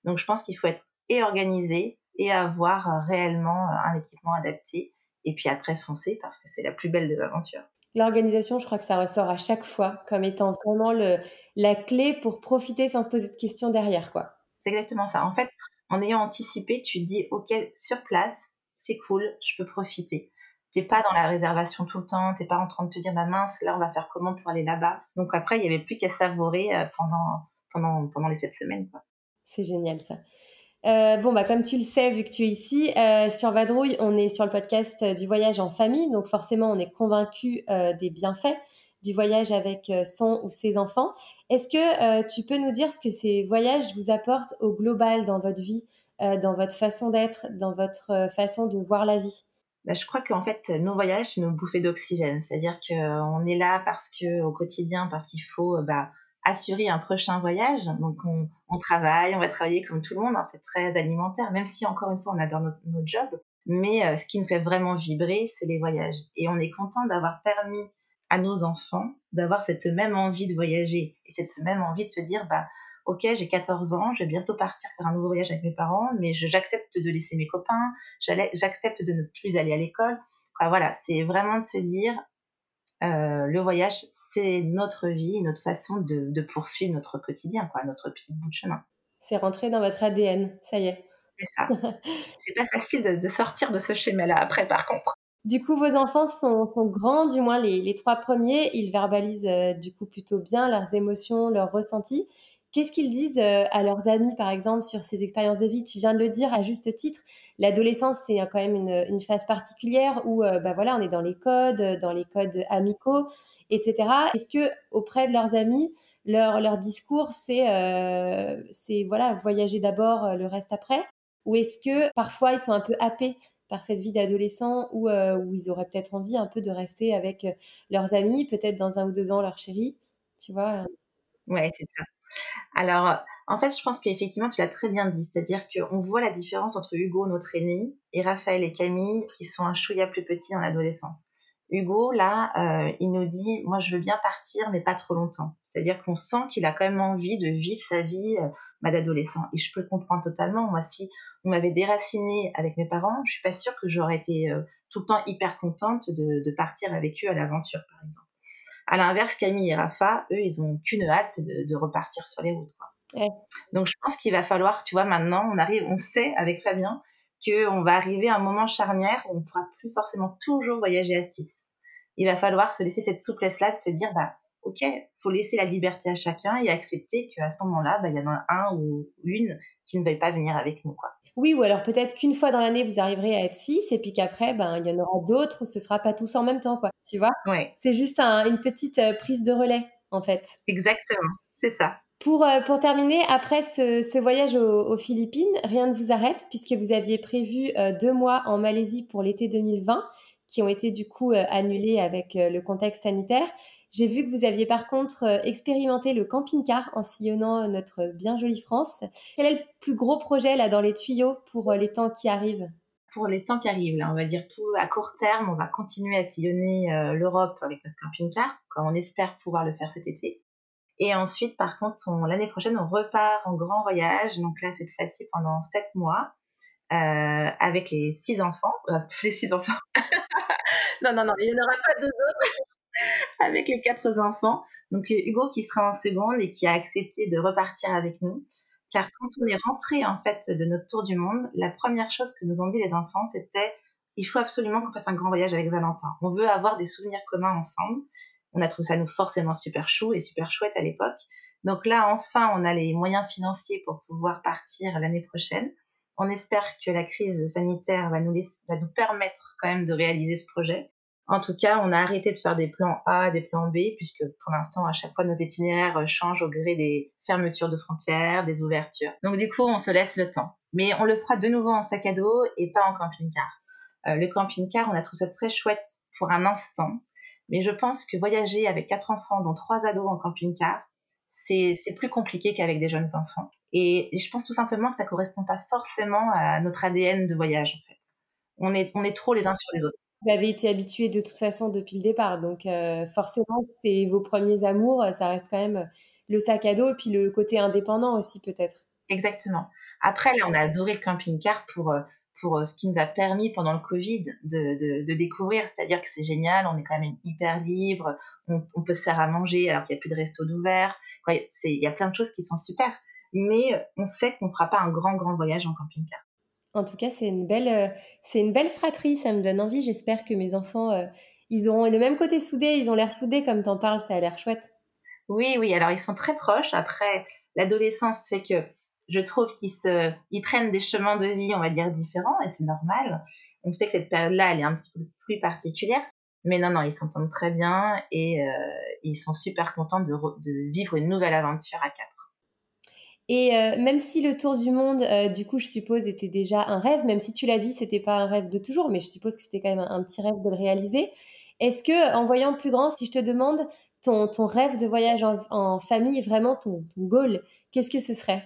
Speaker 2: Donc je pense qu'il faut être et organisé et avoir euh, réellement un équipement adapté et puis après foncer parce que c'est la plus belle des aventures.
Speaker 1: L'organisation, je crois que ça ressort à chaque fois comme étant vraiment le, la clé pour profiter sans se poser de questions derrière, quoi.
Speaker 2: C'est exactement ça. En fait, en ayant anticipé, tu te dis, OK, sur place, c'est cool, je peux profiter. T'es pas dans la réservation tout le temps, t'es pas en train de te dire, ma mince, là, on va faire comment pour aller là-bas? Donc après, il y avait plus qu'à savourer euh, pendant, pendant, pendant les sept semaines.
Speaker 1: C'est génial ça. Euh, bon, bah, comme tu le sais, vu que tu es ici, euh, sur Vadrouille, on est sur le podcast du voyage en famille. Donc, forcément, on est convaincu des bienfaits du voyage avec son ou ses enfants. Est-ce que tu peux nous dire ce que ces voyages vous apportent au global dans votre vie, dans votre façon d'être, dans votre façon de voir la vie?
Speaker 2: Bah, je crois qu'en fait, nos voyages, c'est nos bouffées d'oxygène. C'est-à-dire qu'on est là parce que, au quotidien, parce qu'il faut bah, assurer un prochain voyage. Donc, on, travaille, on va travailler comme tout le monde. Hein, c'est très alimentaire, même si, encore une fois, on adore notre, job. Mais ce qui nous fait vraiment vibrer, c'est les voyages. Et on est content d'avoir permis à nos enfants d'avoir cette même envie de voyager et cette même envie de se dire, bah, ok, j'ai 14 ans, je vais bientôt partir faire un nouveau voyage avec mes parents, mais j'accepte de laisser mes copains, j'accepte de ne plus aller à l'école. voilà, c'est vraiment de se dire, euh, le voyage, c'est notre vie, notre façon de, poursuivre notre quotidien, quoi, notre petit bout de chemin.
Speaker 1: C'est rentré dans votre ADN, ça y est.
Speaker 2: C'est ça. c'est pas facile de, de sortir de ce schéma-là après, par contre.
Speaker 1: Du coup, vos enfants sont, grands, du moins les, trois premiers. Ils verbalisent euh, du coup plutôt bien leurs émotions, leurs ressentis. Qu'est-ce qu'ils disent euh, à leurs amis, par exemple, sur ces expériences de vie? Tu viens de le dire à juste titre. L'adolescence, c'est quand même une, phase particulière où, euh, bah voilà, on est dans les codes, dans les codes amicaux, etc. Est-ce que auprès de leurs amis, leur, leur discours, c'est, c'est voilà, voyager d'abord, le reste après? Ou est-ce que parfois ils sont un peu happés par cette vie d'adolescent où, euh, où, ils auraient peut-être envie un peu de rester avec euh, leurs amis, peut-être dans un ou deux ans leur chérie, tu vois.
Speaker 2: Ouais, c'est ça. Alors, en fait, je pense qu'effectivement, tu l'as très bien dit, c'est-à-dire qu'on voit la différence entre Hugo, notre aîné, et Raphaël et Camille, qui sont un chouïa plus petits en adolescence. Hugo, là, euh, il nous dit, moi, je veux bien partir, mais pas trop longtemps. C'est-à-dire qu'on sent qu'il a quand même envie de vivre sa vie euh, d'adolescent. Et je peux le comprendre totalement. Moi, si on m'avait déraciné avec mes parents, je suis pas sûre que j'aurais été euh, tout le temps hyper contente de, partir avec eux à l'aventure, par exemple. À l'inverse, Camille et Rafa, eux, ils ont qu'une hâte, c'est de, repartir sur les routes. Donc, je pense qu'il va falloir, tu vois, maintenant, on arrive, on sait avec Fabien qu'on va arriver à un moment charnière où on ne pourra plus forcément toujours voyager à 6. Il va falloir se laisser cette souplesse-là de se dire, bah, ok, faut laisser la liberté à chacun et accepter qu'à ce moment-là, bah, il y en a un ou une qui ne veut pas venir avec nous, quoi.
Speaker 1: Oui, ou alors peut-être qu'une fois dans l'année, vous arriverez à être six, et puis qu'après, ben, il y en aura d'autres où ce sera pas tous en même temps, quoi. Tu vois?
Speaker 2: Ouais.
Speaker 1: C'est juste une petite euh, prise de relais, en fait.
Speaker 2: Exactement, c'est ça.
Speaker 1: Pour, euh, pour terminer, après ce, voyage aux, Philippines, rien ne vous arrête puisque vous aviez prévu euh, deux mois en Malaisie pour l'été 2020 qui ont été du coup annulés avec le contexte sanitaire. J'ai vu que vous aviez par contre euh, expérimenté le camping-car en sillonnant notre bien jolie France. Quel est le plus gros projet là dans les tuyaux pour euh, les temps qui arrivent?
Speaker 2: Pour les temps qui arrivent, là, on va dire tout à court terme, on va continuer à sillonner euh, l'Europe avec notre camping-car, comme on espère pouvoir le faire cet été. Et ensuite, par contre, l'année prochaine, on repart en grand voyage. Donc là, cette fois-ci, pendant sept mois, avec les six enfants. les six enfants. non, non, non, il n'y en aura pas deux autres. avec les quatre enfants. Donc euh, Hugo qui sera en seconde et qui a accepté de repartir avec nous. Car quand on est rentré en fait de notre tour du monde, la première chose que nous ont dit les enfants, c'était il faut absolument qu'on fasse un grand voyage avec Valentin. On veut avoir des souvenirs communs ensemble. On a trouvé ça nous forcément super chou et super chouette à l'époque. Donc là, enfin, on a les moyens financiers pour pouvoir partir l'année prochaine. On espère que la crise sanitaire va nous, permettre quand même de réaliser ce projet. En tout cas, on a arrêté de faire des plans A, des plans B, puisque pour l'instant, à chaque fois, nos itinéraires changent au gré des fermetures de frontières, des ouvertures. Donc du coup, on se laisse le temps. Mais on le fera de nouveau en sac à dos et pas en camping-car. Euh, le camping-car, on a trouvé ça très chouette pour un instant, mais je pense que voyager avec quatre enfants, dont trois ados en camping-car, c'est plus compliqué qu'avec des jeunes enfants. Et je pense tout simplement que ça correspond pas forcément à notre ADN de voyage, en fait. On est, on est trop les uns sur les autres.
Speaker 1: Vous avez été habitué de toute façon depuis le départ, donc euh, forcément, c'est vos premiers amours, ça reste quand même euh, le sac à dos, et puis le côté indépendant aussi peut-être.
Speaker 2: Exactement. Après, là, on a adoré le camping-car pour, euh, pour ce qui nous a permis pendant le Covid de, de, découvrir, c'est-à-dire que c'est génial, on est quand même hyper libre, on, peut se faire à manger alors qu'il n'y a plus de resto d'ouvert, il y a plein de choses qui sont super. Mais on sait qu'on ne fera pas un grand, grand voyage en camping-car.
Speaker 1: En tout cas, c'est une belle, euh, c'est une belle fratrie. Ça me donne envie. J'espère que mes enfants, euh, ils auront le même côté soudé. Ils ont l'air soudés comme t'en parles. Ça a l'air chouette.
Speaker 2: Oui, oui. Alors ils sont très proches. Après, l'adolescence fait que je trouve qu'ils se, ils prennent des chemins de vie, on va dire différents, et c'est normal. On sait que cette période-là, elle est un petit peu plus particulière. Mais non, non, ils s'entendent très bien et euh, ils sont super contents de, de, vivre une nouvelle aventure à quatre.
Speaker 1: Et euh, même si le tour du monde, euh, du coup, je suppose, était déjà un rêve, même si tu l'as dit, c'était pas un rêve de toujours, mais je suppose que c'était quand même un, petit rêve de le réaliser. Est-ce que, en voyant plus grand, si je te demande ton, rêve de voyage en, famille, vraiment ton, goal, qu'est-ce que ce serait?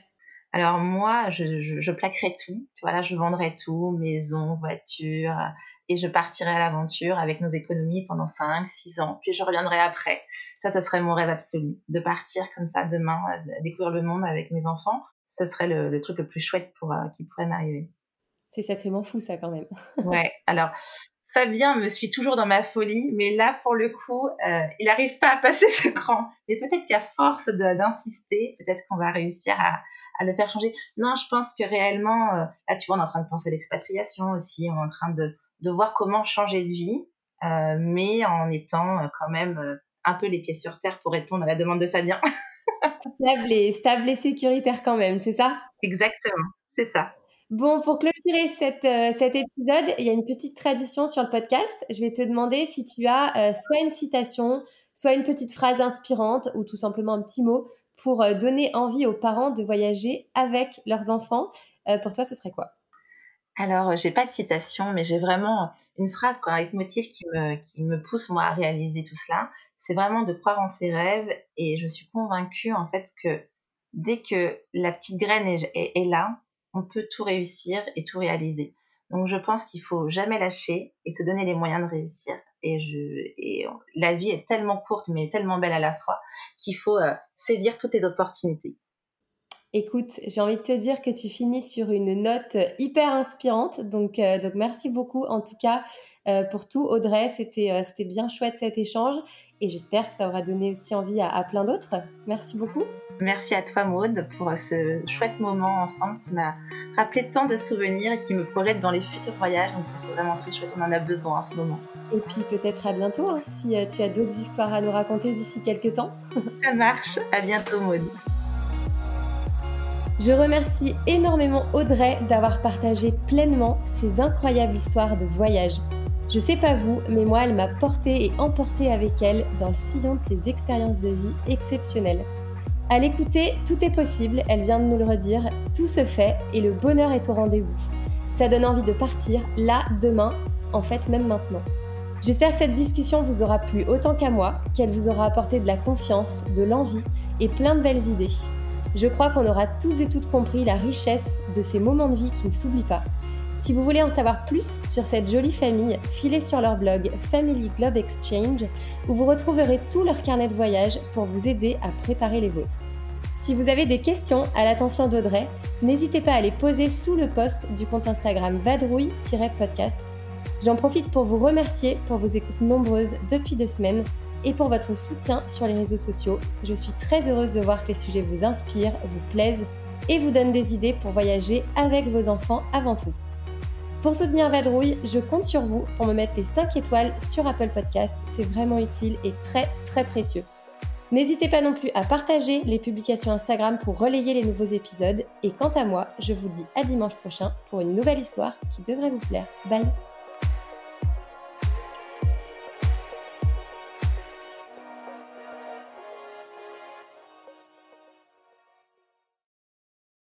Speaker 2: Alors moi, je, plaquerais tout. Je vendrais tout, maison, voiture, et je partirai à l'aventure avec nos économies pendant 5, 6 ans, puis je reviendrai après. Ça, ce serait mon rêve absolu, de partir comme ça demain, euh, découvrir le monde avec mes enfants. Ce serait le, truc le plus chouette pour euh, qui pourrait m'arriver.
Speaker 1: C'est sacrément fou ça quand même.
Speaker 2: ouais. Alors Fabien me suit toujours dans ma folie, mais là pour le coup, euh, il n'arrive pas à passer ce cran. Mais peut-être qu'à force d'insister, peut-être qu'on va réussir à, à, le faire changer. Non, je pense que réellement, là tu vois, on est en train de penser à l'expatriation aussi, on est en train de de voir comment changer de vie, euh, mais en étant euh, quand même euh, un peu les pieds sur terre pour répondre à la demande de Fabien.
Speaker 1: stable, et, stable et sécuritaire quand même, c'est ça?
Speaker 2: Exactement, c'est ça.
Speaker 1: Bon, pour clôturer cette, cet épisode, il y a une petite tradition sur le podcast. Je vais te demander si tu as soit une citation, soit une petite phrase inspirante ou tout simplement un petit mot pour donner envie aux parents de voyager avec leurs enfants. pour toi, ce serait quoi?
Speaker 2: Alors, j'ai pas de citation, mais j'ai vraiment une phrase, quoi, un qui me, qui me pousse, moi, à réaliser tout cela. C'est vraiment de croire en ses rêves et je suis convaincue, en fait, que dès que la petite graine est, là, on peut tout réussir et tout réaliser. Donc, je pense qu'il faut jamais lâcher et se donner les moyens de réussir. Et la vie est tellement courte, mais tellement belle à la fois, qu'il faut euh, saisir toutes les opportunités.
Speaker 1: Écoute, j'ai envie de te dire que tu finis sur une note hyper inspirante. Donc, euh, donc merci beaucoup en tout cas euh, pour tout, Audrey. C'était euh, c'était bien chouette cet échange et j'espère que ça aura donné aussi envie à, plein d'autres. Merci beaucoup.
Speaker 2: Merci à toi, Maude, pour ce chouette moment ensemble qui m'a rappelé tant de souvenirs et qui me projette dans les futurs voyages. Donc, ça, c'est vraiment très chouette. On en a besoin en ce moment.
Speaker 1: Et puis, peut-être à bientôt hein, si tu as d'autres histoires à nous raconter d'ici quelques temps.
Speaker 2: ça marche. À bientôt, Maude.
Speaker 1: Je remercie énormément Audrey d'avoir partagé pleinement ces incroyables histoires de voyage. Je sais pas vous, mais moi elle m'a porté et emporté avec elle dans le sillon de ses expériences de vie exceptionnelles. À l'écouter, tout est possible, elle vient de nous le redire, tout se fait et le bonheur est au rendez-vous. Ça donne envie de partir, là, demain, en fait même maintenant. J'espère que cette discussion vous aura plu autant qu'à moi, qu'elle vous aura apporté de la confiance, de l'envie et plein de belles idées. Je crois qu'on aura tous et toutes compris la richesse de ces moments de vie qui ne s'oublient pas. Si vous voulez en savoir plus sur cette jolie famille, filez sur leur blog Family Globe Exchange où vous retrouverez tout leur carnet de voyage pour vous aider à préparer les vôtres. Si vous avez des questions à l'attention d'Audrey, n'hésitez pas à les poser sous le post du compte Instagram vadrouille-podcast. J'en profite pour vous remercier pour vos écoutes nombreuses depuis deux semaines et pour votre soutien sur les réseaux sociaux. Je suis très heureuse de voir que les sujets vous inspirent, vous plaisent et vous donnent des idées pour voyager avec vos enfants avant tout. Pour soutenir Vadrouille, je compte sur vous pour me mettre les 5 étoiles sur Apple Podcast. C'est vraiment utile et très très précieux. N'hésitez pas non plus à partager les publications Instagram pour relayer les nouveaux épisodes. Et quant à moi, je vous dis à dimanche prochain pour une nouvelle histoire qui devrait vous plaire. Bye